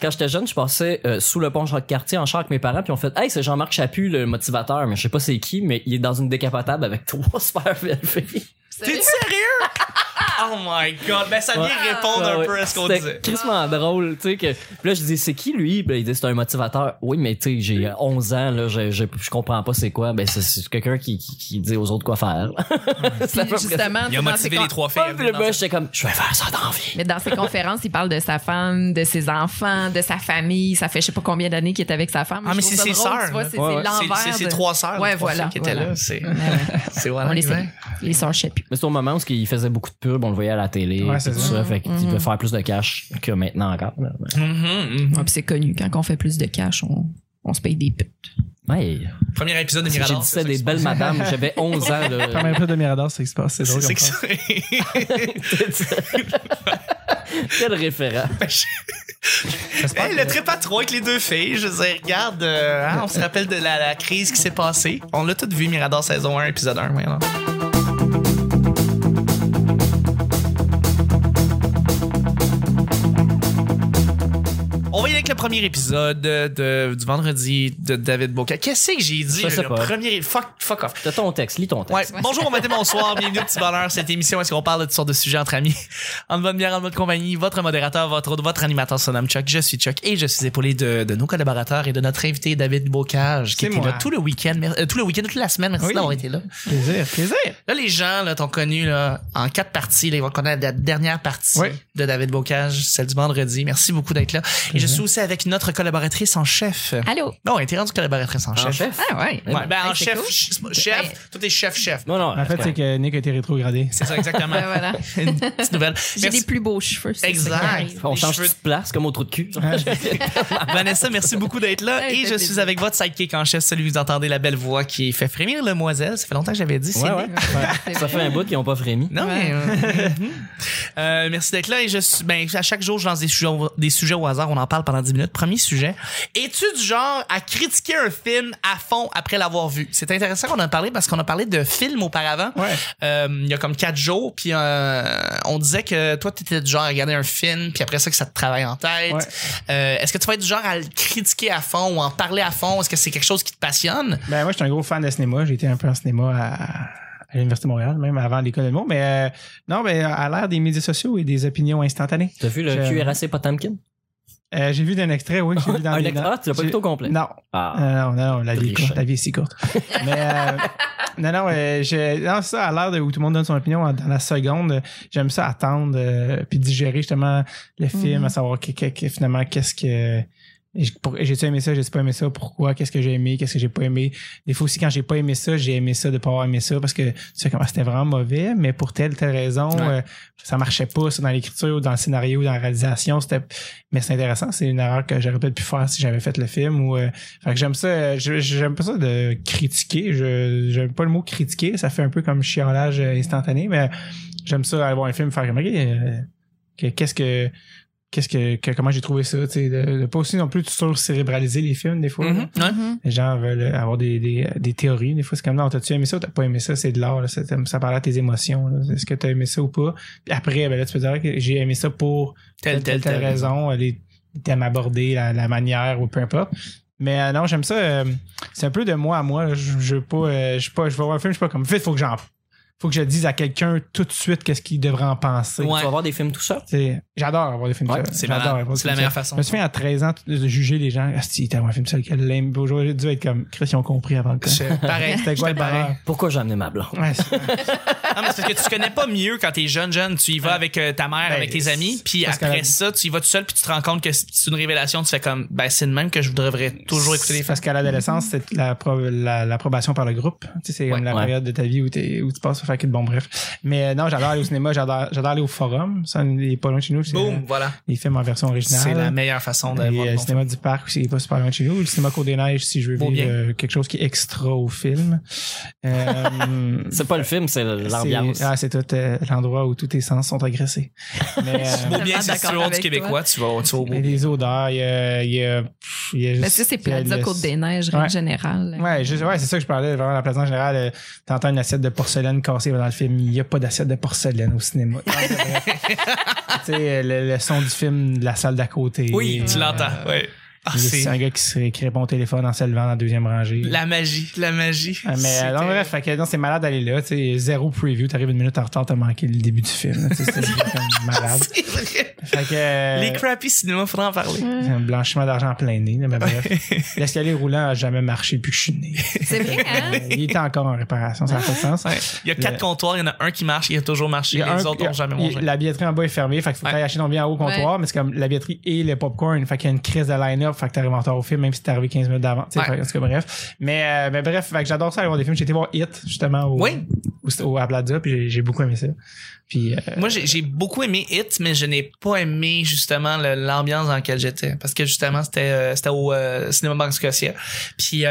Quand j'étais jeune, je passais euh, sous le pont Jacques-Cartier en char avec mes parents, puis on fait Hey, c'est Jean-Marc Chaput, le motivateur, mais je sais pas c'est qui, mais il est dans une décapotable avec trois super. T'es sérieux? Oh my god. Ben, ça vient Ouais. répondre un Ouais, peu à ce qu'on disait. crissement drôle, tu sais que puis là je dis c'est qui lui? Puis là, il dit c'est un motivateur. Oui, mais tu sais j'ai 11 ans là, je, je je comprends pas c'est quoi. Ben c'est- c'est quelqu'un qui, qui qui dit aux autres quoi faire. Justement, Il a motivé les trois filles. le sa- j'étais comme je vais faire ça dans la vie. Mais dans ses conférences, il parle de sa femme, de ses enfants, de sa famille. Ça fait je sais pas combien d'années qu'il est avec sa femme. Ah, mais Je c'est ses sœurs, c'est l'envers. C'est- ses trois sœurs. Ouais, voilà, qui étaient là. C'est, c'est voilà. Les exact. salue. Les sœurs Chaput. Mais c'est au moment où il faisait beaucoup de pubs, on le voyait à la télé, Ouais, tout c'est ça, ça. fait qu'il Mhm. peut faire plus de cash que maintenant encore. Mhm, mhm. Ouais, puis c'est connu. Quand on fait plus de cash, on, on se paye des putes. Ouais. Premier épisode de J'ai Mirador. dit ça des belles madames, j'avais 11 ans là. même peu de Mirador, c'est ce qui se passe. C'est drôle C'est ça. Quel référent. J'espère Hey, que- le trip à trois avec les deux filles, je veux dire, regarde, euh, hein, on se rappelle de la, la crise qui s'est passée. On l'a tout vu, Mirador saison 1, épisode 1. voyons. Premier épisode de, du vendredi de David Boca. Qu'est-ce que j'ai dit? Sais le pas. premier. Fuck, fuck off. T'as ton texte, lis ton Ouais. texte. Bonjour, bon matin, bonsoir, bienvenue au Petit Bonheur. Cette émission, est-ce qu'on parle de toutes sortes de sujets entre amis? En bonne bière, en bonne compagnie, votre modérateur, votre, votre animateur se nomme Chuck. Je suis Chuck et je suis épaulé de, de nos collaborateurs et de notre invité David Bocage qui était moi. là tout le week-end, euh, tout le week-end, toute la semaine. Merci Oui. d'avoir été là. Plaisir, plaisir. Là, les gens, là, t'ont connu, là, en quatre parties, là, ils vont connaître la dernière partie Oui. de David Bocage, celle du vendredi. Merci beaucoup d'être là. Et je suis aussi avec notre collaboratrice en chef. Allô? Non, elle était rendue collaboratrice en, En chef. chef? Ah ouais. Ouais, ben, en Hey, c'est chef, cool. ch- chef, Ben- toi t'es chef-chef. Non, non. En fait, c'est que Nick a été rétrogradé. C'est ça, exactement. Ben voilà. Une petite nouvelle. J'ai des plus beaux cheveux. c'est ça qui Exact. on les change cheveux- de place comme au trou de cul. Vanessa, merci beaucoup d'être là. Ouais, Et ça je fait suis plaisir. avec votre sidekick en chef, celui que vous entendez la belle voix qui fait frémir le moiselle. Ça fait longtemps que j'avais dit. Ça fait un bout qu'ils ont pas frémi. Non, mais. euh, euh, merci d'être là. Et je suis, ben, à chaque jour, je lance des sujets, au, des sujets au hasard. On en parle pendant 10 minutes. Premier sujet. Es-tu du genre à critiquer un film à fond après l'avoir vu? C'est intéressant qu'on en a parlé parce qu'on a parlé de films auparavant. Ouais. Euh, il y a comme quatre jours, puis euh, on disait que toi, t'étais du genre à regarder un film, puis après ça, que ça te travaille en tête. Ouais. Euh, Est-ce que tu vas être du genre à le critiquer à fond ou en parler à fond? Est-ce que c'est quelque chose qui te passionne? Ben, moi, je suis un gros fan de cinéma. J'ai été un peu en cinéma à, à l'Université de Montréal, même avant l'école de mots. Mais euh, non, ben, à l'ère des médias sociaux et des opinions instantanées. T'as vu le Je- cuirassé Potemkin? Euh, j'ai vu d'un extrait, oui. J'ai vu dans Un des- extra? Tu l'as pas vu au complet? Non. Ah. Euh, non, non, la vie, est courte, la vie est si courte. Mais euh, non, non, euh, je, non, ça, à l'heure de- où tout le monde donne son opinion dans la seconde, j'aime ça attendre euh, puis digérer justement le film, Mhm. à savoir que, que- que finalement qu'est-ce que j'ai-tu aimé ça, j'ai-tu pas aimé ça, pourquoi, qu'est-ce que j'ai aimé, qu'est-ce que j'ai pas aimé? Des fois aussi, quand j'ai pas aimé ça, j'ai aimé ça de pas avoir aimé ça parce que tu sais comment c'était vraiment mauvais, mais pour telle, telle raison, Ouais. euh, ça marchait pas, ça, dans l'écriture, dans le scénario, dans la réalisation, c'était, mais c'est intéressant, c'est une erreur que j'aurais peut-être pu faire si j'avais fait le film ou, euh, fait que j'aime ça, euh, j'aime pas ça de critiquer, je, j'aime pas le mot critiquer, ça fait un peu comme chiolage instantané, mais j'aime ça aller voir un film, faire comme, qu'est-ce que, qu'est-ce que, que- comment j'ai trouvé ça, tu de, de pas aussi non plus sur-cérébraliser les films, des fois. là. Mhm. Les gens veulent avoir des, des, des théories. Des fois, c'est comme là, t'as-tu aimé ça ou t'as pas aimé ça? C'est de l'art. Ça, ça parle à tes émotions. Est-ce que t'as aimé ça ou pas? Puis après, ben là, tu peux dire que j'ai aimé ça pour Telle, telle, telle raison, les thèmes abordés, la, la manière ou peu importe. Mais euh, non, j'aime ça. euh, c'est un peu de moi à moi. Je, je veux pas, euh, je pas, je vais voir un film, je suis pas comme, vite, faut que j'en, faut que je dise à quelqu'un tout de suite qu'est-ce qu'il devrait en penser. Ouais. Tu vas voir des films tout sais, J'adore avoir des films Ouais, seuls. C'est la meilleure façon. Je me souviens à 13 ans de juger les gens. Ah, si, t'as un film seul qu'elle l'aime. Aujourd'hui, dû être comme, Chris, ils ont compris avant le temps. Pareil. C'était quoi le pareil. Pourquoi j'ai amené ma blonde? Ouais, c'est- Non, mais c'est parce que tu connais pas mieux quand t'es jeune, jeune. Tu y vas avec euh, ta mère, Ben, avec tes amis, puis après ça, tu y vas tout seul, puis tu te rends compte que c'est une révélation. Tu fais comme, ben c'est de même que je devrais toujours écouter les films. Parce qu'à l'adolescence, c'est l'appro- la- l'approbation par le groupe. Tu sais, c'est la période de ta vie où, t'es- où tu passes à faire que de bon bref. Mais euh, non, j'adore aller au cinéma, j'adore j'adore aller au forum. Ça, il est pas loin de chez nous. Euh, Boum, voilà. les films en version originale. C'est la meilleure façon Et, voir euh, le bon cinéma du parc aussi, il est pas super loin de chez nous. Le cinéma Cour des Neiges, si je veux Beau vivre euh, quelque chose qui est extra au film. Euh, C'est pas le film, c'est l'ambiance. c'est- Ah, c'est tout euh, l'endroit où tous tes sens sont agressés. Mais, euh, Beau bien, si tu du québécois, tu vas, tu vas au beau. mais les odeurs, il y a, il y a- il y a juste- Parce que c'est Plaza Côte des Neiges, Ouais. en général. Ouais, juste- ouais, c'est ça que je parlais. Vraiment, la place en général, euh, t'entends une assiette de porcelaine dans le film. Il n'y a pas d'assiette de porcelaine au cinéma. tu sais, le, le son du film de la salle d'à côté. Oui, tu Euh, l'entends. Ah, C'est un gars qui, se, qui répond au téléphone en se levant dans la deuxième rangée. la magie, la magie. Ah, mais euh, non, bref, fait c'est malade d'aller là. Zéro preview, t'arrives une minute en retard, t'as manqué le début du film. C'est malade. C'est vrai. Fait que, euh, Les crappy cinéma, faudra en parler. c'est un blanchiment d'argent plein nez. Mais bref, l'escalier roulant a jamais marché depuis que je suis né. C'est vrai, hein? Euh, il était encore en réparation, ça n'a pas de sens. Ouais. Il y a quatre Le- comptoirs, il y en a un qui marche, il a toujours marché, a les un- autres a- n'ont jamais mangé. La billetterie en bas est fermée, fait qu'il faut Ouais. t'ailles acheter ton bien en haut au comptoir, mais c'est comme la billetterie et le popcorn, fait qu'il y a une crise de line-up, fait que t'arrives en retard au film, même si t'es arrivé 15 minutes d'avant. tu sais, Ouais. fait que, en tout cas, bref. Mais, euh, mais bref, fait que j'adore ça aller voir des films. J'ai été voir Hit, justement, au, Oui. au, au- à Plaza, puis j'ai- j'ai beaucoup aimé ça. Puis, euh, Moi, j'ai j'ai beaucoup aimé Hit, mais je n'ai pas aimé justement le- l'ambiance dans laquelle j'étais. Parce que justement, c'était euh, c'était au cinéma Banque Scotia. Puis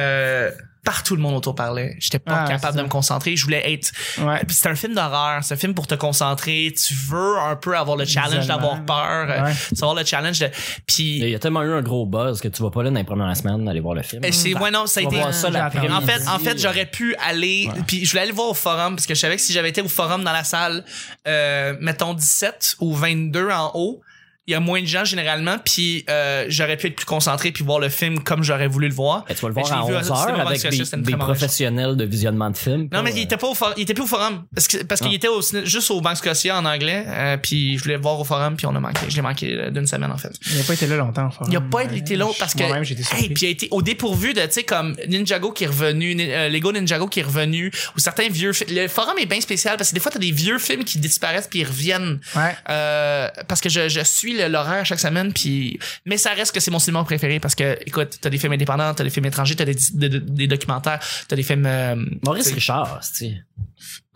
partout le monde autour parlait. J'étais pas Ah, capable de me concentrer. Je voulais être. ouais. C'est un film d'horreur. C'est un film pour te concentrer. Tu veux un peu avoir le challenge d'avoir peur. euh, Ouais. Tu veux avoir le challenge de. Puis Il y a tellement eu un gros buzz que tu vas pas là dans les premières semaines d'aller voir le film. C'est ouais non ça a Tu été ça en fait en fait j'aurais pu aller puis je voulais aller voir au forum parce que je savais que si j'avais été au forum dans la salle euh, mettons 17 ou 22 en haut il y a moins de gens généralement puis euh, j'aurais pu être plus concentré puis voir le film comme j'aurais voulu le voir Et tu vas le voir à l'ai vu 11 au cinéma heures avec des, professionnels de visionnement de films. non mais il était pas au forum, il était plus au forum parce que parce qu'il Ah. était au, juste au Banque Scotia en anglais euh, puis je voulais le voir au forum puis on a manqué je l'ai manqué euh, d'une semaine en fait Il n'a pas été là longtemps, enfin. il a pas été long parce que Moi-même, surpris. hey, puis il a été au dépourvu de tu sais comme Ninjago qui est revenu euh, Lego Ninjago qui est revenu ou certains vieux le forum est bien spécial parce que des fois t'as des vieux films qui disparaissent puis ils reviennent Ouais. euh, parce que je, je suis l'horaire chaque semaine puis mais ça reste que c'est mon cinéma préféré parce que écoute t'as des films indépendants t'as des films étrangers t'as des, des, des documentaires t'as des films euh, Maurice t'sais- Richard, c'est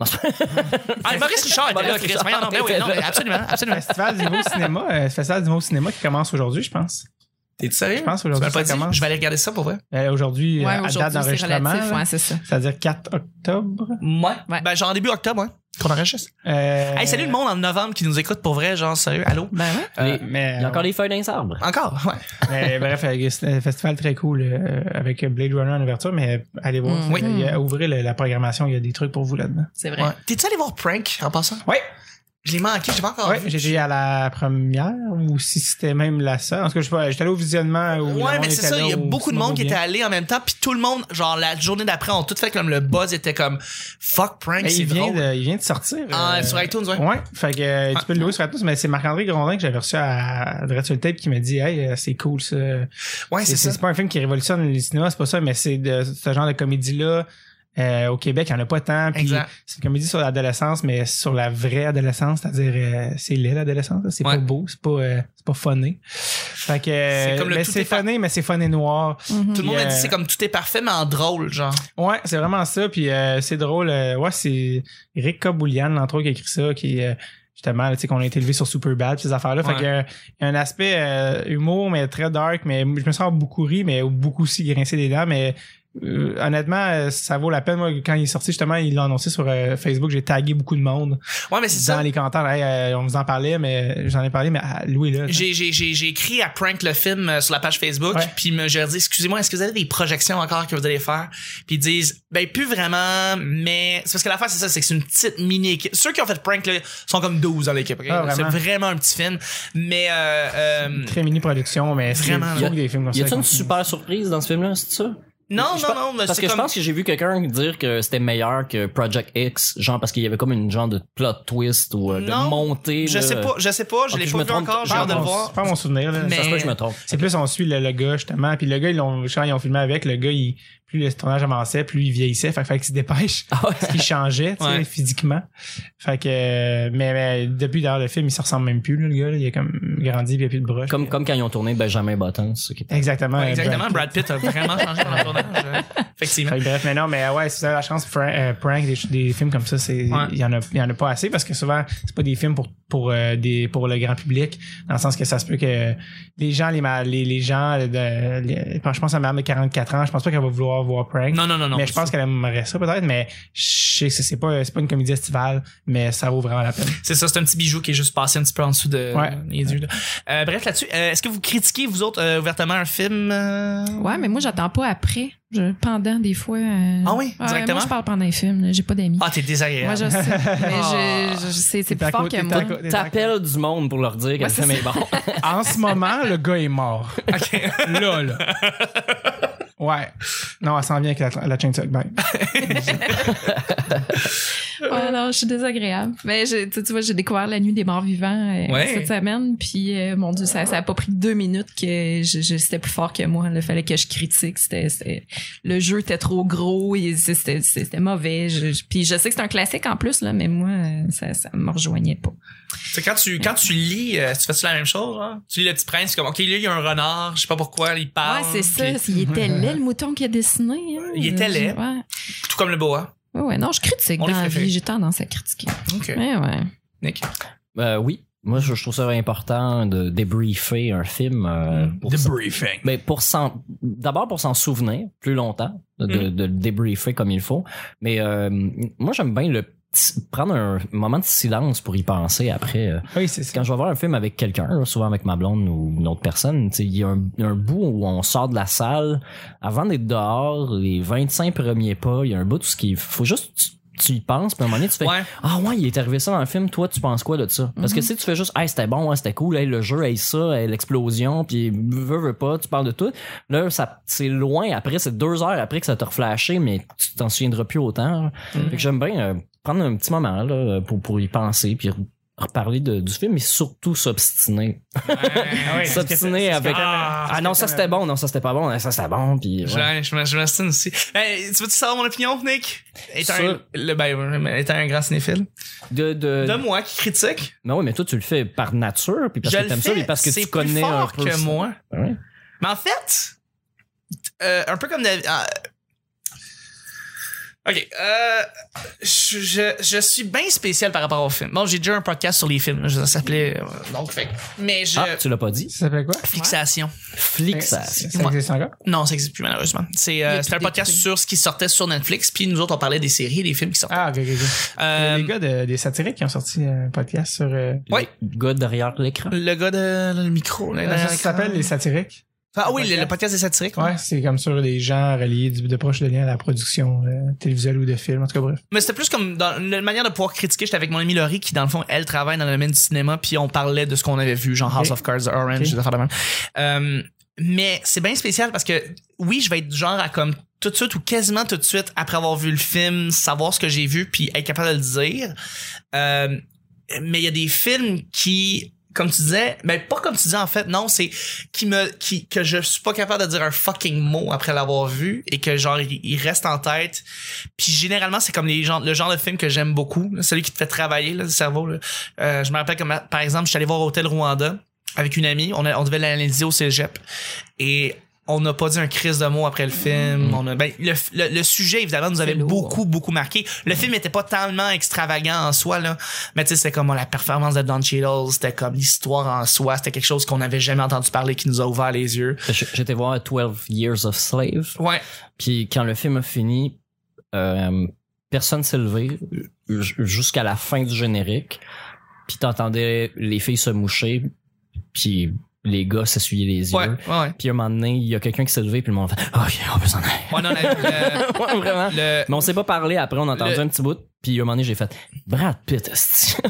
ah, Maurice Richard était là Chris non, ben oui, non, mais absolument absolument Festival du nouveau cinéma, euh, Festival du nouveau cinéma qui commence aujourd'hui, je pense. t'es sérieux? Je pense tu aujourd'hui ça commence. je vais aller regarder ça pour vrai Euh, aujourd'hui, Ouais, à date c'est d'enregistrement, là, ouais, c'est ça. c'est-à-dire 4 octobre? ouais, Ouais. ben genre en début octobre hein, qu'on enregistre? Euh, Hey, salut le monde en novembre qui nous écoute pour vrai, genre sérieux, allô? Ben ouais. euh, Les- mais, Il y a encore des feuilles d'un. Encore, ouais. mais bref, euh, c'est un festival très cool euh, avec Blade Runner en ouverture, mais allez voir. Mm. Oui. Il y a- ouvrez le- la programmation, il y a des trucs pour vous là-dedans. C'est vrai. ouais. T'es-tu allé voir Prank en passant? Ouais. Je l'ai manqué, j'ai pas encore Ouais, j'étais à la première ou si c'était même la seule. En tout cas, je sais pas, j'étais allé au visionnement où Ouais, mais c'est ça, il y a au beaucoup de monde qui était allé en même temps, puis tout le monde, genre la journée d'après, ont tout fait comme le buzz était comme fuck Prank, c'est drôle. de, il vient de sortir. Ah, euh, sur iTunes, ouais. Ouais, fait que euh, tu peux le louer sur iTunes, mais c'est Marc-André Grondin que j'avais reçu à, à Direct sur le tape qui m'a dit Hey, euh, c'est cool ça. Ouais, C'est c'est ça. c'est pas un film qui révolutionne les cinémas, c'est pas ça, mais c'est de ce genre de comédie-là. Euh, au Québec, il n'y en a pas tant. Puis Exact. c'est une comédie sur l'adolescence, mais sur la vraie adolescence, c'est-à-dire euh, c'est laid l'adolescence. là. C'est Ouais. pas beau, c'est pas euh, c'est pas funné. Fait que euh, C'est comme le mais c'est funné, mais c'est funné noir. Mhm. Tout le monde a dit c'est comme tout est parfait, mais en drôle, genre. Ouais, c'est vraiment ça. Puis euh, c'est drôle. euh, ouais, c'est Eric Kaboulian, entre autres, qui a écrit ça, qui euh, justement, tu sais, qu'on a été élevé sur Superbad, ces affaires-là. Fait Ouais. qu'il y a- il y a un aspect euh, humour, mais très dark, mais je me sens beaucoup ri, mais beaucoup aussi grincé des dents, mais euh, honnêtement, euh, ça vaut la peine. Moi, quand il est sorti, justement, il l'a annoncé sur euh, Facebook. J'ai tagué beaucoup de monde Ouais, mais c'est dans ça. les commentaires. Hey, euh, on vous en parlait, mais j'en ai parlé, mais à Louis là. J'ai, j'ai, j'ai, j'ai écrit à Prank le film euh, sur la page Facebook, Ouais. puis me- j'ai dit excusez-moi, est-ce que vous avez des projections encore que vous allez faire? Puis ils disent ben plus vraiment, mais c'est parce que l'affaire c'est ça, c'est que c'est une petite mini équipe. Ceux qui ont fait Prank là, sont comme 12 dans l'équipe. Ah, c'est vraiment? un petit film, mais euh, euh, Très mini production, mais c'est Vraiment, fou là. des films comme Y ça. a-tu une super surprise dans ce film-là, c'est ça? Non Je non pense- non, mais Parce que je pense que j'ai vu quelqu'un dire que c'était meilleur que Project X, genre parce qu'il y avait comme une genre de plot twist ou euh, de Non, montée. je là. sais pas, je sais pas, je Ok, l'ai pas vu trompe. encore, j'ai Pas hâte de le mon- voir. C'est pas mon souvenir. Là. Mais- Ça se peut que je me trompe. C'est plus on suit le, le gars justement, puis le gars ils l'ont quand ils ont filmé avec le gars il plus le tournage avançait, plus il vieillissait, fait, que fallait qu'il se dépêche, Ah ouais. parce qu'il changeait, tu sais, Ouais. physiquement. Fait que euh, mais, mais depuis d'ailleurs le film, il se ressemble même plus là, le gars, là. il a comme grandi, il a plus de broche. Comme, comme quand ils ont tourné Benjamin Button. Exactement. Ouais, euh, exactement, Brad Brad Pitt a vraiment changé pendant le tournage. Euh. Effectivement. Bref, mais non, mais ouais, si vous avez la chance, prank, euh, prank, des, des films comme ça, c'est, il Ouais. y en a, il y en a pas assez parce que souvent, c'est pas des films pour, pour, euh, des, pour le grand public, dans le sens que ça se peut que les gens, les, les, les gens, de, les- je pense à ma mère de 44 ans, je pense pas qu'elle va vouloir voir prank. Non, non, non, non. mais je pense qu'elle aimerait ça peut-être, mais je sais que c'est pas, c'est pas une comédie estivale, mais ça vaut vraiment la peine. C'est ça, c'est un petit bijou qui est juste passé un petit peu en dessous de Ouais. les yeux. là. Euh, bref, là-dessus, euh, est-ce que vous critiquez, vous autres, euh, ouvertement un film? euh? Ouais, mais moi, j'attends pas après. Je, pendant, des fois. euh, Ah oui, directement? moi, je parle pendant les films. J'ai pas d'amis. Ah, t'es désagréable. Moi, je sais. Mais Ah. je, je- c'est, plus fort que moi. T'appelles du monde pour leur dire que Ouais, le film est bon. En ce moment, le gars est mort. OK. Là, là. Ouais. Non, elle s'en vient avec la, la chaîne de non, je suis désagréable. Mais je, tu vois, j'ai découvert La Nuit des Morts Vivants euh, Ouais. cette semaine. Puis, euh, mon Dieu, ça, ça a pas pris deux minutes que je, je- c'était plus fort que moi. Il fallait que je critique. C'était, c'était- le jeu était trop gros. et C'était, c'était mauvais. Je- puis, je sais que c'est un classique en plus, là, mais moi, euh, ça, ça me rejoignait pas. C'est quand tu, quand tu lis, tu fais-tu la même chose, hein? Tu lis Le Petit Prince, comme, OK, là, il y a un renard, je sais pas pourquoi, il parle. ouais, c'est ça. puis- Il était laid, le mouton qui a dessiné. hein. Il était laid. Ouais. Tout comme le boa. Ouais, ouais, non, je critique On dans les la préfère. vie. J'ai tendance à critiquer. OK. Ouais, ouais. Nick? Euh, oui. Moi, je, je trouve ça important de débriefer un film. euh, pour s'en- briefing. mais pour s'en, d'abord pour s'en souvenir plus longtemps, de, de, Mhm. de le débriefer comme il faut. Mais euh, moi, j'aime bien le prendre un moment de silence pour y penser après. euh. Oui, c'est ça. Quand je vais voir un film avec quelqu'un, souvent avec ma blonde ou une autre personne, il y a un, un bout où on sort de la salle, avant d'être dehors, les 25 premiers pas, il y a un bout où ce qui faut juste tu, y penses, puis à un moment donné, tu fais Ouais. ah ouais, il est arrivé ça dans le film, toi tu penses quoi de ça Parce que si tu fais juste hey, c'était bon, hein, c'était cool, hey, le jeu, hey, ça, hey, l'explosion, puis veux veux pas, tu parles de tout. Là, ça c'est loin après, c'est deux heures après que ça t'a reflashé, mais tu t'en souviendras plus autant. Fait que j'aime bien euh, prendre un petit moment là pour pour y penser puis reparler de- du film, mais surtout s'obstiner. Oui, que- S'obstiner avec que- Ah, ah non ça c'était bon, non ça c'était pas bon, ça c'était bon, puis ouais. Je, je, m'astine aussi. Hey, tu veux-tu savoir mon opinion, Nick? Étant, Sur- un, le, ben, euh, étant un grand cinéphile. de de, De moi qui critique, mais ouais, mais toi tu le fais par nature puis parce je que t'aimes ça puis parce que tu connais plus un fort peu que ça. moi. Ouais. Mais en fait, euh, un peu comme David. ah, ok, euh, je, je, je suis bien spécial par rapport au film. Bon, j'ai déjà un podcast sur les films, ça s'appelait. euh, donc, fait. Mais je. Ah, tu l'as pas dit? Ça s'appelle quoi? Fixation. Flixation. Ça existe encore? Non, ça existe plus malheureusement. C'est euh, un podcast sur ce qui sortait sur Netflix, puis nous autres on parlait des séries et des films qui sortaient. Ah, ok, ok, ok. Euh, les gars de, des satiriques qui ont sorti un podcast sur. Euh, Ouais. Le gars derrière l'écran. le gars de le micro. là, ça s'appelle. Les satiriques. Ah oui, le, podcast. le podcast des satiriques. ouais. C'est comme sur les gens reliés de proches de lien à la production euh, télévisuelle ou de film. En tout cas, bref. Mais c'était plus comme dans une manière de pouvoir critiquer. J'étais avec mon amie Laurie qui, dans le fond, elle travaille dans le domaine du cinéma, puis on parlait de ce qu'on avait vu, genre. House of Cards, Orange, Ok. des affaires de même. Euh, mais c'est bien spécial parce que, oui, je vais être du genre à comme tout de suite ou quasiment tout de suite après avoir vu le film, savoir ce que j'ai vu, puis être capable de le dire. Euh, mais il y a des films qui comme tu disais, mais pas comme tu disais en fait, non, c'est qui me qui que je suis pas capable de dire un fucking mot après l'avoir vu et que genre il, il reste en tête. Puis généralement c'est comme les gens le genre de film que j'aime beaucoup, celui qui te fait travailler là, le cerveau. Là. Euh, je me rappelle comme par exemple, je suis allé voir Hôtel Rwanda avec une amie, on, a, on devait l'analyser au cégep et on n'a pas dit un crise de mots après le film. On a, ben, le, le, le sujet, évidemment, nous avait lourd. beaucoup, beaucoup marqué. Le film était pas tellement extravagant en soi, là. Mais tu sais, c'était comme oh, la performance de Don Cheadle, c'était comme l'histoire en soi, c'était quelque chose qu'on n'avait jamais entendu parler qui nous a ouvert les yeux. J'étais voir 12 Years of Slave. Ouais. Puis quand le film a fini, euh, personne s'est levé jusqu'à la fin du générique. Puis t'entendais les filles se moucher, puis les gars s'essuyer les yeux. Ouais, ouais. Puis à un moment donné, il y a quelqu'un qui s'est levé, puis le monde fait « Ok, on peut s'en aller. Ouais, non, la- le, » Ouais, vraiment. le- Mais on s'est pas parlé après, on a entendu Le- un petit bout, puis à un moment donné, j'ai fait « Brad Pitt, esti. »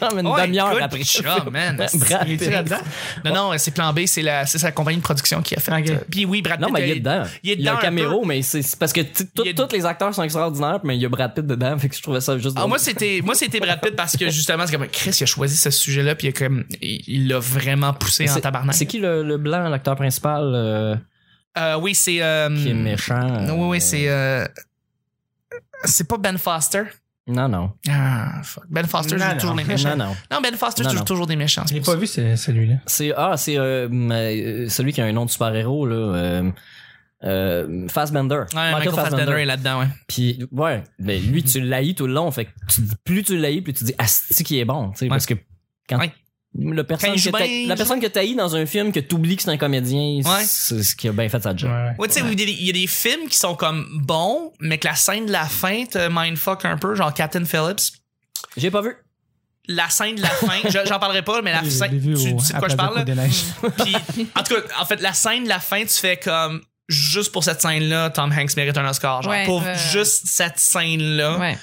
Genre une Ouais, demi-heure après. job, man. Brad Pitt. là-dedans? Non, non, c'est Plan B, c'est la, c'est sa compagnie de production qui a fait. Ok. euh, Puis oui, Brad Non, Pitt. mais il est euh, dedans. il est Il y a dedans un un caméro, mais c'est parce que est- tous les acteurs sont extraordinaires, mais il y a Brad Pitt dedans, fait que je trouvais ça juste Ah, moi, c'était, moi, c'était Brad Pitt parce que justement, c'est comme, Chris, il a choisi ce sujet-là, puis il a comme, il l'a vraiment poussé en tabarnak. C'est qui le, le blanc, l'acteur principal euh, Euh, oui, c'est, euh, qui est méchant? Oui, oui, c'est, c'est pas Ben Foster. Non, non. Ah, fuck. Ben Foster Non, joue non. toujours des méchants. Non, non. Non, Ben Foster Non, joue non. toujours des méchants. Pour pas vu, ce- celui-là. C'est ah, c'est euh, euh, celui qui a un nom de super-héros là. euh, euh, Fassbender. Ouais, Michael Fassbender est là-dedans, ouais. Puis ouais, mais lui tu l'haïs tout le long, fait que tu- plus tu l'haïs, plus tu dis asti qui est bon, tu sais, parce que quand Ouais. La personne que la personne que t'haïs dans un film que t'oublies que c'est un comédien, Ouais. c'est ce qui a bien fait sa job. Ouais. Ouais, tu sais, il y a des- il y a des films qui sont comme bons, mais que la scène de la fin te mindfuck un peu, genre Captain Phillips. J'ai pas vu. La scène de la fin, je- j'en parlerai pas, mais la scène, tu, sais de quoi je parle? Puis, en tout cas, en fait, la scène de la fin, tu fais comme, juste pour cette scène-là, Tom Hanks mérite un Oscar. Genre, Ouais, pour juste cette scène-là, Ouais,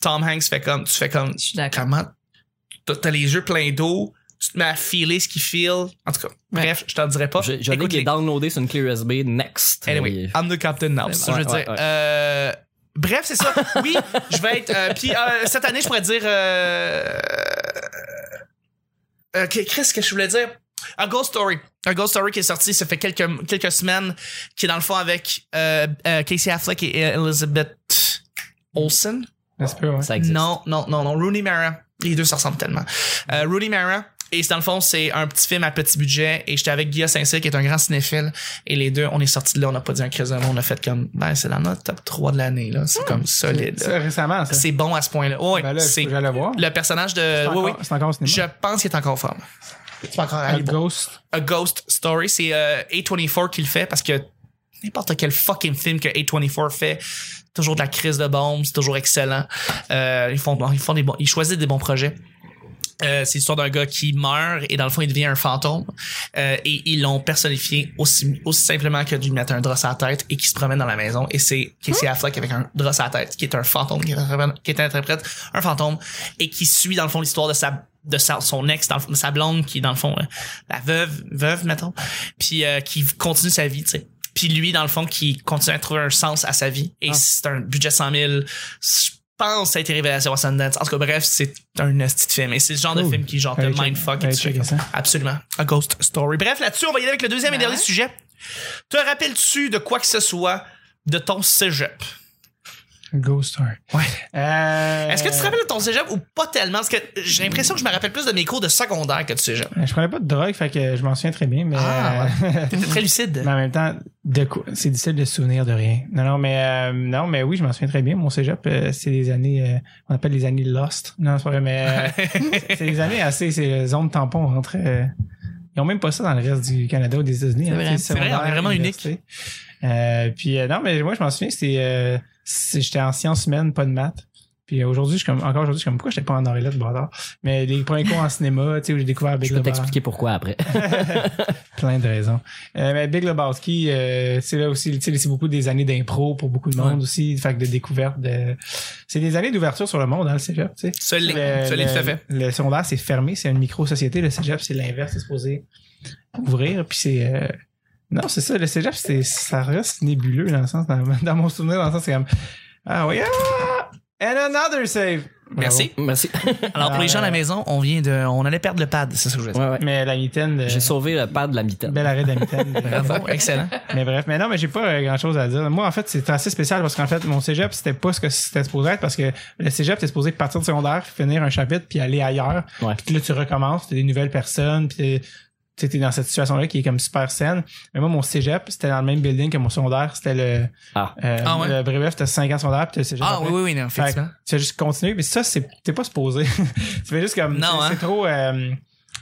Tom Hanks fait comme, tu fais comme, comment, t'as t'as les yeux pleins d'eau, tu te mets à filer ce qu'il feel. En tout cas, bref, je t'en dirai pas. Je, je l'ai Écoute, qui est les- downloadé sur une clé USB next. Anyway, I'm the captain now. C'est ça que je veux Ouais, dire. Euh, bref, c'est ça. Oui, je vais être. euh, Puis euh, cette année, je pourrais dire. Euh, euh, Chris, qu'est-ce que je voulais dire? A Ghost Story. A Ghost Story qui est sorti, ça fait quelques, quelques semaines, qui est dans le fond avec euh, euh, Casey Affleck et Elizabeth Olsen. Ça se peut, ouais. ça existe. Non, non, non, non. Rooney Mara. Les deux, ça ressemble tellement. Euh, Rooney Mara. Et c'est dans le fond, c'est un petit film à petit budget. Et j'étais avec Guillaume Saint-Cyr, qui est un grand cinéphile. Et les deux, on est sortis de là, on n'a pas dit un crise. On a fait comme, ben, c'est dans notre top 3 de l'année, là. C'est comme solide. Là. récemment, ça. C'est bon à ce point-là. Ouais, Ben c'est le voir. le personnage de, C'est oui, encore, oui. c'est encore au cinéma. Je pense qu'il est encore forme. C'est encore A. Ghost. A Ghost Story. C'est euh, A24 qui le fait parce que n'importe quel fucking film que A24 fait, toujours de la crise de bombe, c'est toujours excellent. Euh, ils font, ils font des bons, ils choisissent des bons projets. Euh, c'est l'histoire d'un gars qui meurt et dans le fond il devient un fantôme. Euh, et ils l'ont personnifié aussi aussi simplement que de mettre un drap à la tête et qui se promène dans la maison. Et c'est Casey Affleck avec un drap à la tête qui est un fantôme qui, interprète- qui est interprète un fantôme et qui suit dans le fond l'histoire de sa de sa, son ex dans le fond, de sa blonde qui est dans le fond euh, la veuve veuve mettons puis euh, qui continue sa vie tu sais. Puis lui dans le fond qui continue à trouver un sens à sa vie. Et Ah. c'est un budget 100 000 je pense ça a été révélation à Sundance en tout cas bref c'est un de film et c'est le genre de film qui genre te mindfuck fais. Absolument. A Ghost Story. Bref, là-dessus, on va y aller avec le deuxième et dernier sujet. Te rappelles-tu de quoi que ce soit de ton cégep? Ghost Story. Ouais. Euh, Est-ce que tu te rappelles de ton cégep ou pas tellement? Parce que j'ai l'impression que je me rappelle plus de mes cours de secondaire que de cégep. Je prenais pas de drogue, fait que je m'en souviens très bien, mais. Ah, euh, T'étais très lucide. mais en même temps, de quoi c'est difficile de se souvenir de rien. Non, non, mais euh, non, mais oui, je m'en souviens très bien. Mon cégep, euh, c'est des années, euh, on appelle les années lost. Non, c'est pas vrai, mais euh, c'est des années assez, c'est zone tampon entre. euh, ils ont même pas ça dans le reste du Canada ou des États-Unis. C'est hein, vrai. C'est vrai, on est secondaire, vraiment. Euh, puis euh, non, mais moi, je m'en souviens, euh, c'est- j'étais en sciences humaines, pas de maths. Puis euh, aujourd'hui, je suis comme, encore aujourd'hui, je suis comme, pourquoi j'étais pas en de bâtard? Mais les premiers cours en cinéma, tu sais, où j'ai découvert Big Je peux Lebowski. t'expliquer pourquoi après. Plein de raisons. Euh, mais Big Lebowski, euh, c'est là aussi, tu sais, c'est beaucoup des années d'impro pour beaucoup de monde Ouais. aussi, fait que de découverte de, c'est des années d'ouverture sur le monde, hein, le cégep, tu sais. Ça l'est. À fait. Le secondaire, c'est fermé, c'est une micro-société. Le cégep, c'est l'inverse, c'est supposé ouvrir. Puis c'est... euh, Non, c'est ça, le cégep, c'est, ça reste nébuleux dans le sens, dans, dans mon souvenir, dans le sens, c'est comme... Ah oui, ah! And another save! Bravo. Merci. Merci. Alors, pour les gens à la Euh, maison, on vient de, on allait perdre le pad. C'est ça que je veux dire. Ouais, ouais. Mais la mitaine... de- J'ai sauvé le pad de la mitaine. Bel arrêt de la mitaine. Bravo. Excellent. Mais bref, mais non, mais j'ai pas grand chose à dire. Moi, en fait, c'est assez spécial parce qu'en fait, mon cégep, c'était pas ce que c'était supposé être parce que le cégep, c'était supposé partir du secondaire, finir un chapitre, puis aller ailleurs. Ouais. Puis là, tu recommences, t'as des nouvelles personnes, puis t'es- tu sais, t'es dans cette situation-là qui est comme super saine. Mais moi, mon cégep, c'était dans le même building que mon secondaire. C'était le, Ah. euh, Ah ouais? le bref, c'était 5 ans secondaire, puis t'as le cégep. Ah après. oui, oui, oui, non, Fait tu fais juste continuer, mais ça, c'est, t'es pas supposé. tu fais juste comme, Non, c'est hein? c'est trop, euh,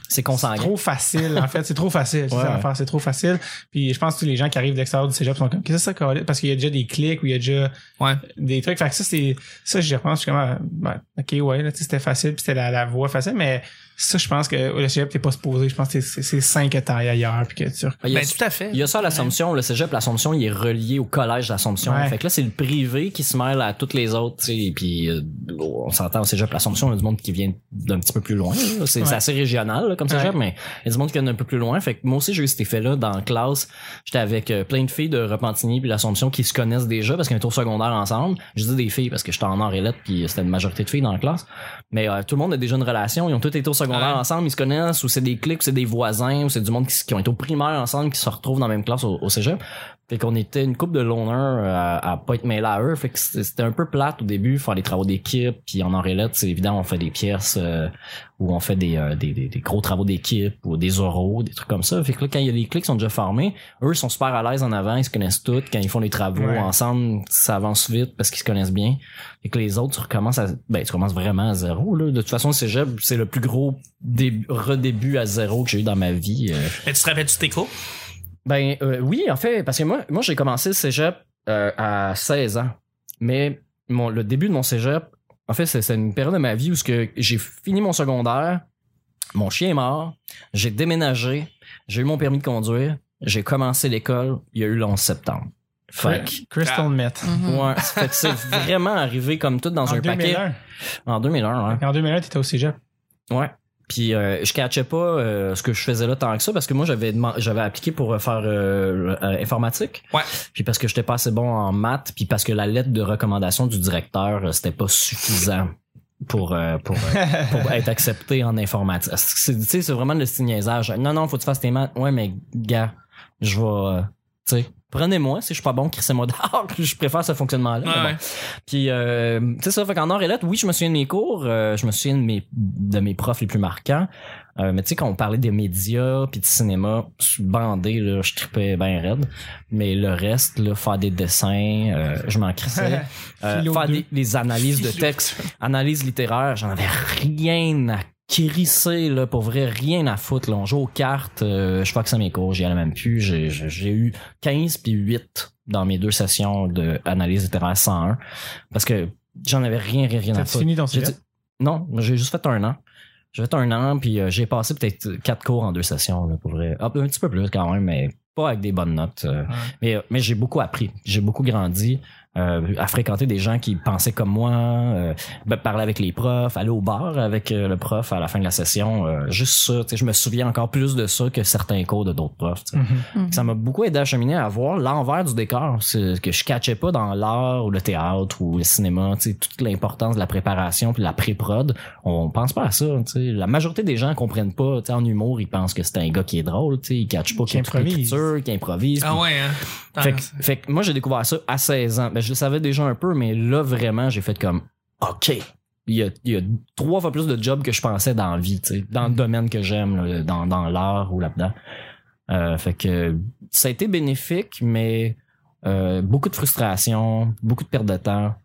C'est c'est consanguin. trop facile, en fait. C'est trop facile. C'est Ouais. C'est trop facile. Puis je pense que tous les gens qui arrivent de l'extérieur du cégep sont comme, qu'est-ce que c'est ça? Parce qu'il y a déjà des clics ou il y a déjà Ouais. des trucs. Fait que ça, c'est, ça, j'y repense. Je suis comme, ah, ben, ok, ouais, là, tu sais, c'était facile puis c'était la, la voie facile. Mais ça, je pense que le cégep, t'es pas supposé. Je pense que c'est, c'est cinq que t'ailles ailleurs puis que tu Il y a, Ben, tout à fait. il y a ça à l'Assomption. Le cégep, l'Assomption, il est relié au collège d'Assomption. Ouais. Fait que là, c'est le privé qui se mêle à toutes les autres. tu sais. Puis euh, on s'entend au cégep, l'Assomption, il y a du monde qui vient d'un petit peu plus loin. C'est Ouais. assez régional là, comme cégep, Ouais. mais il y a du monde qui vient d'un peu plus loin. Fait que moi aussi, j'ai eu cet effet-là dans la classe. J'étais avec euh, plein de filles de Repentigny puis l'Assomption qui se connaissent déjà parce qu'on était au secondaire ensemble. Je dis des filles parce que j'étais en or et lettres puis c'était une majorité de filles dans la classe. Mais euh, tout le monde a déjà une relation. Ils ont tous été au secondaire Ouais. ensemble. Ils se connaissent ou c'est des clics, ou c'est des voisins ou c'est du monde qui, qui ont été au primaire ensemble qui se retrouvent dans la même classe au, au cégep. Fait qu'on était une couple de loners à, à pas être mêlés à eux. Fait que c'était un peu plate au début, faire des travaux d'équipe. Puis en Henriette, c'est évident, on fait des pièces euh, où on fait des, euh, des, des, des gros travaux d'équipe ou des oraux, des trucs comme ça. Fait que là, quand il y a les clics qui sont déjà formés, eux ils sont super à l'aise en avant, ils se connaissent tous. Quand ils font les travaux Ouais. ensemble, ça avance vite parce qu'ils se connaissent bien. Et que les autres, tu recommences à, ben, tu commences vraiment à zéro, là. De toute façon, le cégep, c'est le plus gros début, redébut à zéro que j'ai eu dans ma vie. euh. Mais tu te rappelles-tu tes cours? Ben euh, oui, en fait, parce que moi, moi j'ai commencé le cégep euh, à 16 ans. Mais mon, le début de mon cégep, en fait, c'est une période de ma vie où ce que j'ai fini mon secondaire, mon chien est mort, j'ai déménagé, j'ai eu mon permis de conduire, j'ai commencé l'école, il y a eu le 11 septembre. Fait que, Crystal Met. Mhm. ouais, fait que c'est vraiment arrivé comme tout dans En un paquet. 2001. En 2001, ouais. En 2001, t'étais au cégep. Ouais. Puis euh, je catchais pas euh, ce que je faisais là tant que ça parce que moi j'avais j'avais appliqué pour euh, faire euh, euh, informatique. Ouais. Puis parce que j'étais pas assez bon en maths, puis parce que la lettre de recommandation du directeur euh, c'était pas suffisant pour euh, pour, euh, pour être accepté en informatique. C'est tu sais c'est vraiment le niaisage. Non non, faut que tu fasses tes maths. Ouais mais gars, je vais euh, Prenez-moi, si je suis pas bon, crissez-moi dehors. Je préfère ce fonctionnement-là. Ouais, mais bon. ouais. Puis, euh, tu sais ça, fait qu'en or et lettres, oui, je me souviens de mes cours, euh, je me souviens de mes, de mes profs les plus marquants. Euh, mais tu sais, quand on parlait des médias puis de cinéma, je suis bandé, là, je tripais bien raide. Mais le reste, là, faire des dessins, euh, je m'en crissais. Euh, faire des, des analyses de texte, analyse littéraire, j'en avais rien à crisser, là, pour vrai, rien à foutre, là. On joue aux cartes, euh, je que mes cours, j'y allais même plus. J'ai, eu 15 puis 8 dans mes deux sessions de analyse littéraire 101. Parce que j'en avais rien, rien, rien à foutre. fini cégep? dit- Non, j'ai juste fait un an. J'ai fait un an, puis euh, j'ai passé peut-être quatre cours en deux sessions, là, pour vrai. Ah, un petit peu plus quand même, mais pas avec des bonnes notes. euh. Mais, mais j'ai beaucoup appris. J'ai beaucoup grandi. Euh, à fréquenter des gens qui pensaient comme moi, euh, ben, parler avec les profs, aller au bar avec euh, le prof à la fin de la session. euh, juste ça, tu sais, je me souviens encore plus de ça que certains cours de d'autres profs. tu sais. Mhm. Ça m'a beaucoup aidé à cheminer à voir l'envers du décor, c'est que je catchais pas dans l'art ou le théâtre ou le cinéma, tu sais, toute l'importance de la préparation puis de la pré-prod. On pense pas à ça, tu sais. La majorité des gens comprennent pas, tu sais, en humour, ils pensent que c'est un gars qui est drôle, tu sais, ils catchent pas Qui qu'il y a toute improvise. qui improvise. Ah puis- ouais, hein? fait que, fait que moi, j'ai découvert ça à 16 ans. Ben, je le savais déjà un peu, mais là, vraiment, j'ai fait comme, OK. Il y, a, il y a trois fois plus de jobs que je pensais dans la vie, dans le domaine que j'aime, dans, dans l'art ou là-dedans. Euh, fait que ça a été bénéfique, mais euh, beaucoup de frustration, beaucoup de perte de temps.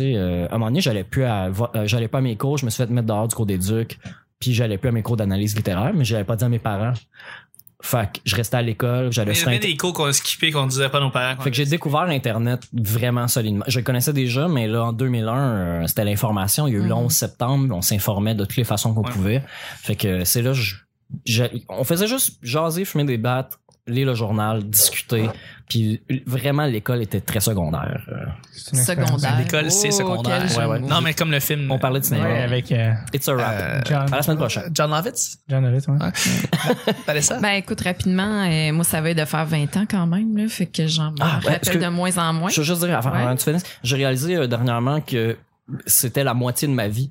Euh, à un moment donné, j'allais plus à, j'allais pas à mes cours, je me suis fait mettre dehors du cours d'éduc, puis j'allais plus à mes cours d'analyse littéraire, mais j'avais pas dit à mes parents. Fait que je restais à l'école, j'allais Il y avait Inter- des cours qu'on a skippés qu'on disait pas à nos parents. fait que j'ai découvert Internet vraiment solidement. Je le connaissais déjà, mais là, en 2001, euh, c'était l'information. Il y a eu le Mhm. 11 septembre, on s'informait de toutes les façons qu'on Ouais. pouvait. Fait que c'est là, je- on faisait juste jaser, fumer des battes, lire le journal, discuter. Puis vraiment, l'école était très secondaire. Euh, C'est une expérience. Secondaire. L'école, c'est Oh, secondaire. Ouais, ouais. Non, mais comme le film. On parlait de cinéma. Ouais, avec euh, It's a wrap. Euh, John, À la semaine prochaine. John Lovitz? John Lovitz, ouais. Ouais. Fallait ça? Ben écoute rapidement, euh, moi ça va être de faire 20 ans quand même là, fait que j'en Ah, ouais, rappelle de moins en moins. Je veux juste dire, avant, Ouais. avant que tu finisses, j'ai réalisé euh, dernièrement que c'était la moitié de ma vie.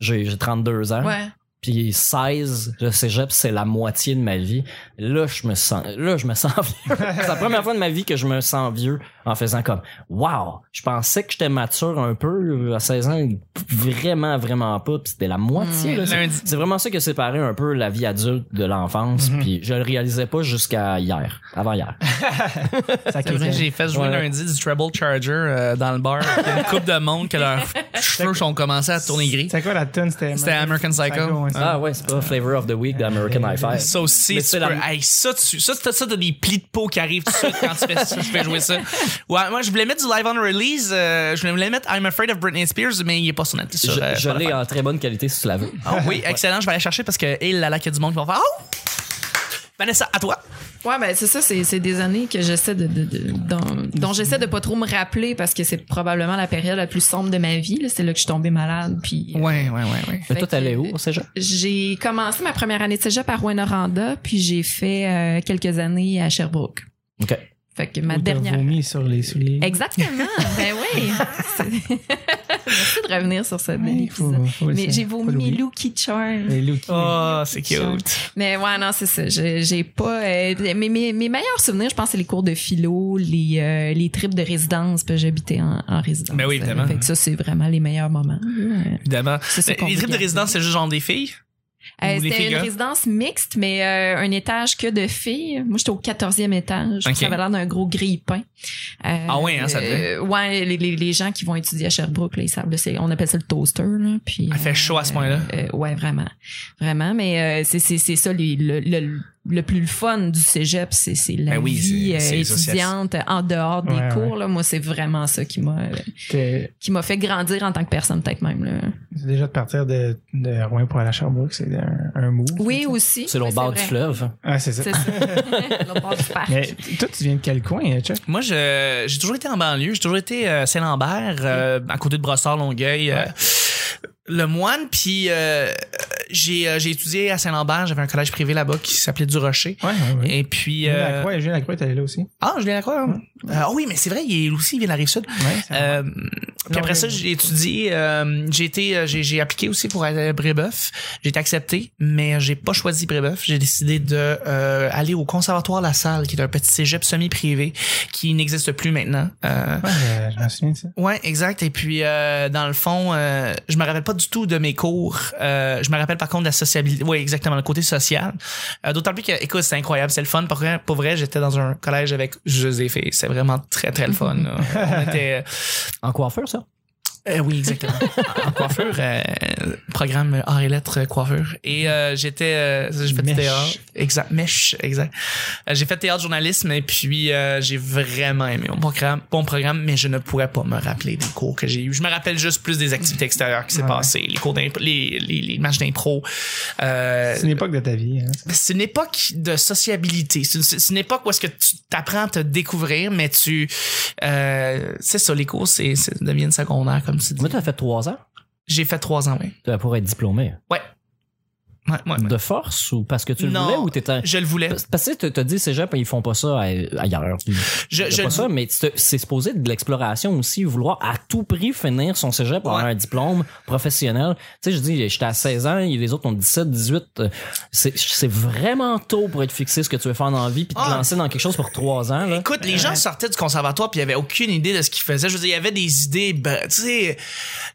J'ai j'ai 32 ans. Ouais. Puis 16, le cégep, c'est la moitié de ma vie. Là, je me sens, là, je me sens vieux. c'est la première fois de ma vie que je me sens vieux en faisant comme, wow, je pensais que j'étais mature un peu à 16 ans. Vraiment, vraiment pas. Puis c'était la moitié, Mm. là. C'est- Lundi. C'est vraiment ça qui a séparé un peu la vie adulte de l'enfance. Mhm. Puis je le réalisais pas jusqu'à hier, avant hier. C'est j'ai fait jouer Ouais. lundi du Treble Charger euh, dans le bar. Il y a une couple de monde que leurs cheveux sont commencé à tourner gris. C'était quoi la tune? C'était C'était American Psycho. ouais. Ah ouais, c'est pas Flavor of the Week d'American Hi-Fi. Ça aussi, c'est ça, tu, ça, t'as, ça, t'as des plis de peau qui arrivent tout de suite quand tu fais, tu fais jouer ça. Ouais, moi, je voulais mettre du live on release, euh, je voulais mettre I'm Afraid of Britney Spears, mais il est pas sur net. sur, Je, euh, je l'ai en très bonne qualité si tu la veux. Ah oui, excellent, je vais aller chercher parce que, il là, là, qu'il y a du monde qui va faire, oh! Vanessa, à toi. Ouais, ben c'est ça, c'est c'est des années que j'essaie de, de, de- dont, dont j'essaie de pas trop me rappeler parce que c'est probablement la période la plus sombre de ma vie. là. C'est là que je suis tombée malade. Puis euh, Ouais, ouais, ouais, ouais. Mais toi, t'allais où au cégep? j'ai commencé ma première année de cégep à Rouen-Noranda, puis j'ai fait euh, quelques années à Sherbrooke. OK. Fait que ma Ou dernière. vomi sur les souliers. Exactement. ben oui. Merci de revenir sur ce bel Ouais, faut- faut Mais j'ai vomi. Lucky Charms. Les Lucky. Oh, c'est cute. Mais ouais, non, c'est ça. J'ai j'ai pas. euh, mes, mes, mes meilleurs souvenirs, je pense, c'est les cours de philo, les, euh, les trips de résidence, parce que j'habitais en, en résidence. Ben oui, évidemment. Fait que ça, c'est vraiment les meilleurs moments. Ouais. Évidemment. Ça Mais les trips de résidence, c'est juste genre des filles? Euh, C'était une résidence mixte, mais euh, un étage que de filles. Moi, j'étais au 14e étage. Ça avait l'air d'un gros grille-pain. Euh, Ah ouais, hein, ça devait. euh, ouais, les, les, les gens qui vont étudier à Sherbrooke, là, ils savent, là, on appelle ça le toaster. Là, puis, Elle fait chaud à ce point-là. euh, ouais, vraiment. Vraiment, mais euh, c'est c'est c'est ça les- le, le, le plus le fun du cégep, c'est c'est la Ben oui, vie c'est- euh, étudiante en dehors des Ouais, cours. Là, moi, c'est vraiment ça qui m'a euh, qui m'a fait grandir en tant que personne, peut-être même. Là. Déjà de partir de, de Rouen pour aller à Sherbrooke, c'est un, un move. Oui, aussi. C'est l'autre Oui, bord du fleuve. Ah, c'est ça. C'est ça. L'autre bord du parc. Mais toi, tu viens de quel coin, hein, Chuck? Moi, je- j'ai toujours été en banlieue. J'ai toujours été euh, Saint-Lambert, euh, à côté de Brossard, Longueuil. euh, le moine, puis euh, j'ai euh, j'ai étudié à Saint-Lambert. J'avais un collège privé là-bas qui s'appelait Du Rocher. Ouais, ouais, ouais. Et puis... Julien euh, Lacroix, Julien Lacroix allé là aussi. ah, je l'ai d'accord. Ah oui, mais c'est vrai, il est aussi, il vient de la. Ouais, c'est Euh, puis après ça, j'ai étudié, euh, j'ai été, euh, j'ai, j'ai appliqué aussi pour aller à Brébeuf. J'ai été accepté, mais j'ai pas choisi Brébeuf. J'ai décidé de euh, aller au Conservatoire La Salle, qui est un petit cégep semi-privé qui n'existe plus maintenant. Euh, Ouais, je, m'en souviens de ça. Ouais, exact. Et puis, euh, dans le fond, euh, je me rappelle pas du tout de mes cours. Euh, je me rappelle par contre la sociabilité. Oui, exactement, le côté social. Euh, D'autant plus que, écoute, c'est incroyable, c'est le fun. Pour vrai, pour vrai j'étais dans un collège avec juste des filles. C'est vraiment très, très le fun. On était... En coiffeur, ça? Euh, oui, exactement. en coiffure, euh, programme art et lettres euh, coiffure. Et euh, j'étais, euh, j'ai fait du théâtre, exact, mèche, exact. J'ai fait théâtre journalisme et puis euh, j'ai vraiment aimé mon programme, mon programme, mais je ne pourrais pas me rappeler des cours que j'ai eu. Je me rappelle juste plus des activités extérieures qui s'est Ouais. passé, les cours d'impro, les, les, les matchs d'impro. Euh, C'est une époque de ta vie. Hein. c'est une époque de sociabilité. C'est une, époque où est-ce que tu t'apprends à te découvrir, mais tu, euh, c'est ça, les cours, c'est, c'est deviennent secondaires comme tu dis. Moi, t'as fait trois ans? J'ai fait trois ans, oui. pour être diplômé? Ouais. Ouais, ouais, ouais. De force ou parce que tu le Non. voulais ou t'étais. Je le voulais. Parce que tu t'as dit cégep, ils font pas ça à- ailleurs. Je, Je, je pas ça, mais c'est c'est supposé de l'exploration aussi, vouloir à tout prix finir son cégep pour avoir un diplôme professionnel. Tu sais, je dis, j'étais à 16 ans, et les autres ont 17, 18. euh, C'est c'est vraiment tôt pour être fixé ce que tu veux faire dans la vie puis te Ah. lancer dans quelque chose pour trois ans. Là. Écoute, les gens sortaient du conservatoire puis ils avaient aucune idée de ce qu'ils faisaient. Je veux dire, il y avait des idées, ben, tu sais,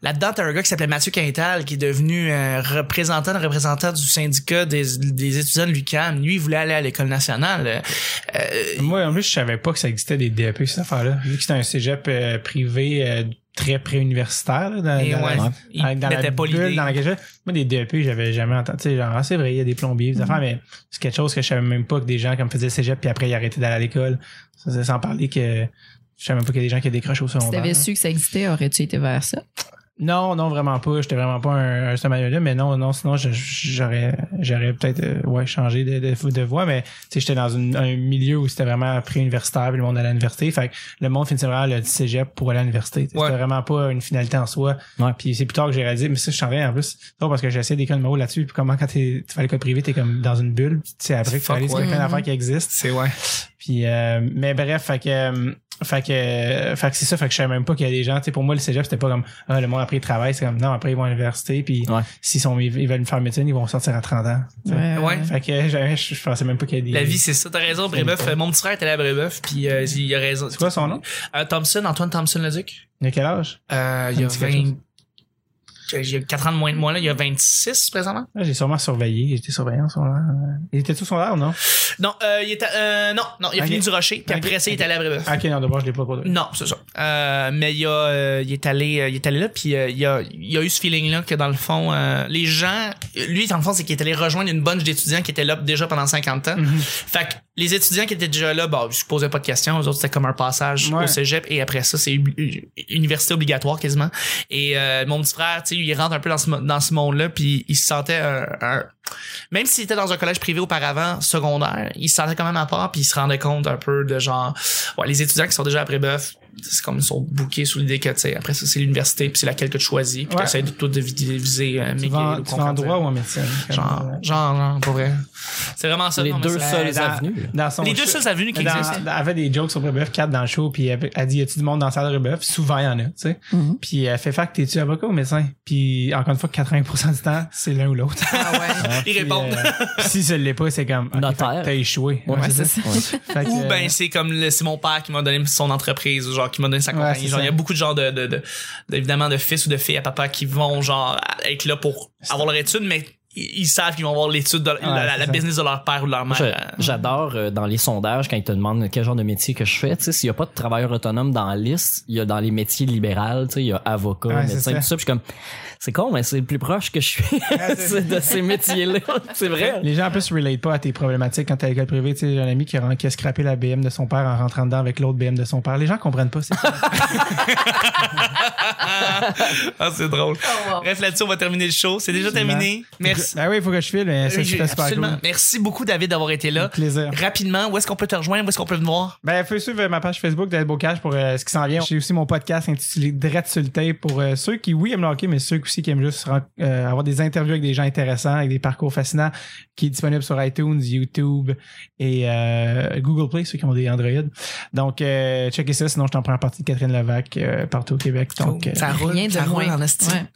là-dedans, t'as un gars qui s'appelait Mathieu Quintal qui est devenu euh, représentant, représentant du syndicat des, des étudiants de l'UQAM. Lui, il voulait aller à l'école nationale. Euh, Moi, en plus, je savais pas que ça existait des DEP, cette affaire-là. Vu que c'était un cégep euh, privé euh, très pré-universitaire, là, dans, et dans ouais, la- il dans la pas bulle dans laquelle je- Moi, des DEP, j'avais jamais entendu. Tu sais, genre, ah, c'est vrai, il y a des plombiers, des affaires, mais c'est quelque chose que je savais même pas que des gens comme faisaient cégep puis après ils arrêtaient d'aller à l'école. Ça, sans parler que je savais même pas qu'il y a des gens qui décroché au Si secondaire. t'avais su que ça existait, aurais-tu été vers ça? Non, non, vraiment pas. J'étais vraiment pas un, un ce manuel-là, mais non, non, sinon j'aurais j'aurais peut-être euh, ouais, changé de, de, de voie, mais tu sais, j'étais dans une- un milieu où c'était vraiment pré-universitaire, puis le monde allait à l'université. Fait que le monde finissait vraiment le cégep pour aller à l'université. Ouais. C'était vraiment pas une finalité en soi. Ouais. Puis c'est plus tard que j'ai réalisé, mais ça, je t'en reviens en plus. Non, parce que j'ai essayé d'école numéro là-dessus, puis comment quand t'es- tu fais l'école privée, t'es comme dans une bulle, puis tu sais, après que tu réalises qu'il y a plein d'affaires qui existent. C'est ouais. Puis euh, mais bref, fait que euh, fait que euh, fait que c'est ça, fait que je savais même pas qu'il y a des gens, tu sais pour moi le cégep c'était pas comme ah, le monde après ils travaillent, c'est comme non, après ils vont à l'université puis Ouais. s'ils sont ils veulent faire médecine, ils vont sortir à 30 ans. Ouais. Fait que je, je pensais même pas qu'il y a des La vie, c'est ça. T'as raison, Brébeuf. Euh, Mon petit frère était allé à Brébeuf, puis euh, il a raison. C'est quoi son nom? Euh, Thompson, Antoine Thompson-Leduc. Il a quel âge? Euh, il a Ça me dit quelque 20... Il y a 4 ans de moins de moi, là. Il y a 26 présentement. Ah, J'ai sûrement surveillé, j'étais surveillant son Il était tout son l'air ou non? Non, euh, il était, euh, non, non, il a fini du rocher, puis après ça, il est allé à Brébeuf. Ah, Ok, non, d'abord je l'ai pas pour Non, c'est ça. Euh, mais il, a, euh, il est allé, il est allé là, puis il, a, il a eu ce feeling-là que dans le fond, les gens, lui, dans le fond, c'est qu'il est allé rejoindre une bunch d'étudiants qui étaient là déjà pendant 50 ans. Mhm. Fait que les étudiants qui étaient déjà là, bah, je se posais pas de questions. Eux autres, c'était comme un passage Ouais. au cégep. Et après ça, c'est université obligatoire quasiment. Et mon petit frère, tu sais, il rentre un peu dans ce, dans ce monde-là, puis il se sentait un... un- Même s'il était dans un collège privé auparavant, secondaire, il se sentait quand même à part, puis il se rendait compte un peu de genre... Ouais, les étudiants qui sont déjà après Bœuf, c'est comme ils sont bookés sous l'idée que, tu sais, après ça, c'est l'université, puis c'est laquelle que tu choisis, puis Ouais. t'essaies de tout de viser euh, Tu McGill vas, ou tu vas droit ou en médecine? Genre, genre, genre, pour vrai. C'est vraiment ça. Les non, deux seules dans- avenues. Dans son Les deux seules avenues qui dans, existent. Elle avait des jokes sur Brebeuf 4 dans le show, puis elle, elle dit Y a-tu du monde dans la salle de Brebeuf? Souvent, il y en a, tu sais. Mhm. Puis elle fait faire que t'es-tu avocat ou médecin? Puis encore une fois, 80% du temps, c'est l'un ou l'autre. Ah ouais. Ils répondent. euh, puis si ça l'est pas, c'est comme ok, Notaire. fait T'as échoué. Ouais, c'est ça. Fait que, Ou euh, ben c'est comme le- c'est mon père qui m'a donné son entreprise ou genre qui m'a donné sa Ouais, compagnie. c'est genre il y a beaucoup de genre de, de, de, de- évidemment de fils ou de filles à papa qui vont genre être là pour avoir leur étude mais ils, ils savent qu'ils vont avoir l'étude de la, business de leur père ou de leur mère. J'adore euh, dans les sondages quand ils te demandent quel genre de métier que je fais. Tu sais, s'il y a pas de travailleur autonome dans la liste, il y a dans les métiers libéraux, tu sais, il y a avocat, Ouais, médecin, tout ça. Puis je suis comme, c'est con, mais c'est le plus proche que je suis de ces métiers-là. C'est vrai. Les gens en plus relate pas à tes problématiques quand t'es à l'école privée. Tu sais, j'ai un ami qui a, qui a scrappé la BM de son père en rentrant dedans avec l'autre BM de son père. Les gens comprennent pas. c'est ah c'est drôle. Oh, wow. Bref là-dessus on va terminer le show. C'est déjà terminé. Merci. Ben oui, il faut que je file, mais ça, c'était super absolument. cool. Merci beaucoup David d'avoir été là. Plaisir. Rapidement, où est-ce qu'on peut te rejoindre, où est-ce qu'on peut te voir? Ben, faut suivre ma page Facebook d'Ed Bocage pour euh, ce qui s'en vient. J'ai aussi mon podcast intitulé Drette sur le tape pour euh, ceux qui, oui, aiment le hockey, mais ceux aussi qui aiment juste euh, avoir des interviews avec des gens intéressants, avec des parcours fascinants, qui est disponible sur iTunes, YouTube et euh, Google Play, ceux qui ont des Android. Donc, euh, checkez ça. Sinon, je t'en prends partie de Catherine Levac euh, partout au Québec. Donc, euh, ça roule, rien de ça roule moins. en. Ouais.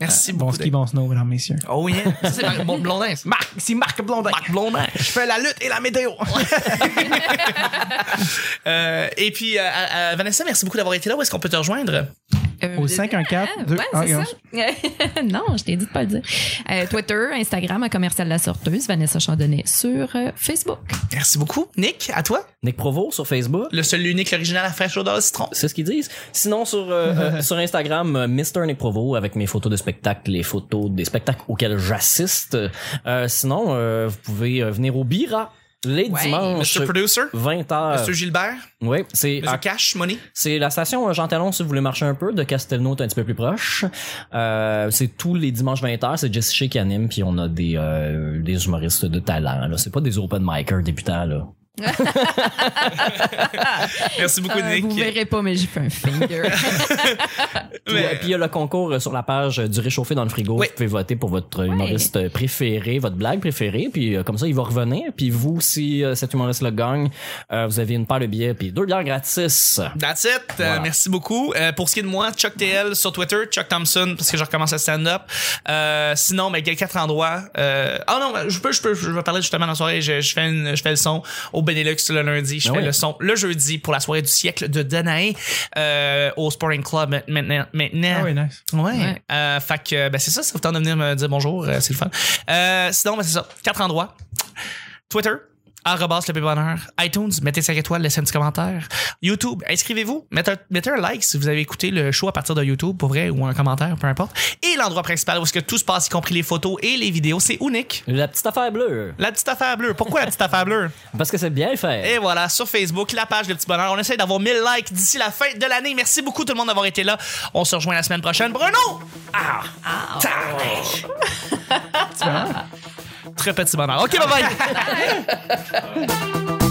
Merci bon beaucoup. ski, bon snow, mesdames, messieurs. Oh yeah. Ça Blondin. Marc, c'est Marc Blondin. Marc Blondin. Je fais la lutte et la météo. Euh, et puis, euh, euh, Vanessa, merci beaucoup d'avoir été là. Où est-ce qu'on peut te rejoindre? Euh, Au le- 514 Ah, deux- ouais, c'est ça. non, je t'ai dit de pas le dire. Euh, Twitter, Instagram, à commercial la sorteuse, Vanessa Chandonnet sur euh, Facebook. Merci beaucoup. Nick, à toi. Nick Provo sur Facebook. Le seul, l'unique, l'original à faire chaud dans le citron. C'est ce qu'ils disent. Sinon, sur, euh, euh, sur Instagram, Mr. Nick Provo avec mes photos de spectacles, les photos des spectacles auxquels j'assiste. Euh, sinon, euh, vous pouvez venir au Bira les Ouais. dimanches. Mr. Producer? 20 h Monsieur Gilbert? Oui, c'est Monsieur à- Cash, Money? c'est la station euh, Jean Talon si vous voulez marcher un peu de Castelnau un petit peu plus proche. Euh, c'est tous les dimanches 20h, c'est Jesse Shea qui anime puis on a des euh, des humoristes de talent là, c'est pas des open micers débutants là. Merci beaucoup, Euh, Nick. vous verrez pas, mais j'ai fait un finger. Puis Mais- euh, puis il y a le concours euh, sur la page euh, du réchauffé dans le frigo. Oui. Vous pouvez voter pour votre humoriste euh, préféré, votre blague préférée. Puis euh, comme ça, il va revenir. Puis vous, si euh, cet humoriste-là gagne, euh, vous avez une paire de billets puis deux bières gratis. That's it. Euh, Voilà. merci beaucoup. Euh, pour ce qui est de moi, Chuck TL sur Twitter, Chuck Thompson, parce que je recommence à stand-up. Euh, sinon, ben, il y a quatre endroits. Euh, oh non, je peux, je peux, je vais parler justement dans la soirée. Je, je fais une, je fais le son au Benelux le lundi. Je Ah fais ouais. le son le jeudi pour la soirée du siècle de Danae, euh, au Sporting Club maintenant. maintenant. Ah oui, nice. Ouais. Ouais. Euh, fait que, ben, c'est ça, ça vous tente de venir me dire bonjour, euh, c'est le fun. Euh, sinon, ben, c'est ça. Quatre endroits. Twitter, arrobas le bonheur. iTunes, mettez 5 étoiles, laissez un petit commentaire. YouTube, inscrivez-vous. Mettez un, mettez un like si vous avez écouté le show à partir de YouTube, pour vrai, ou un commentaire, peu importe. Et l'endroit principal où est-ce que tout se passe, y compris les photos et les vidéos, c'est unique. La petite affaire bleue. La petite affaire bleue. Pourquoi la petite affaire bleue? Parce que c'est bien fait. Et voilà, sur Facebook, la page Le Petit Bonheur. On essaie d'avoir 1000 likes d'ici la fin de l'année. Merci beaucoup tout le monde d'avoir été là. On se rejoint la semaine prochaine. Bruno! Ah! Tabarnak! Très petit bonheur. OK, bye bye!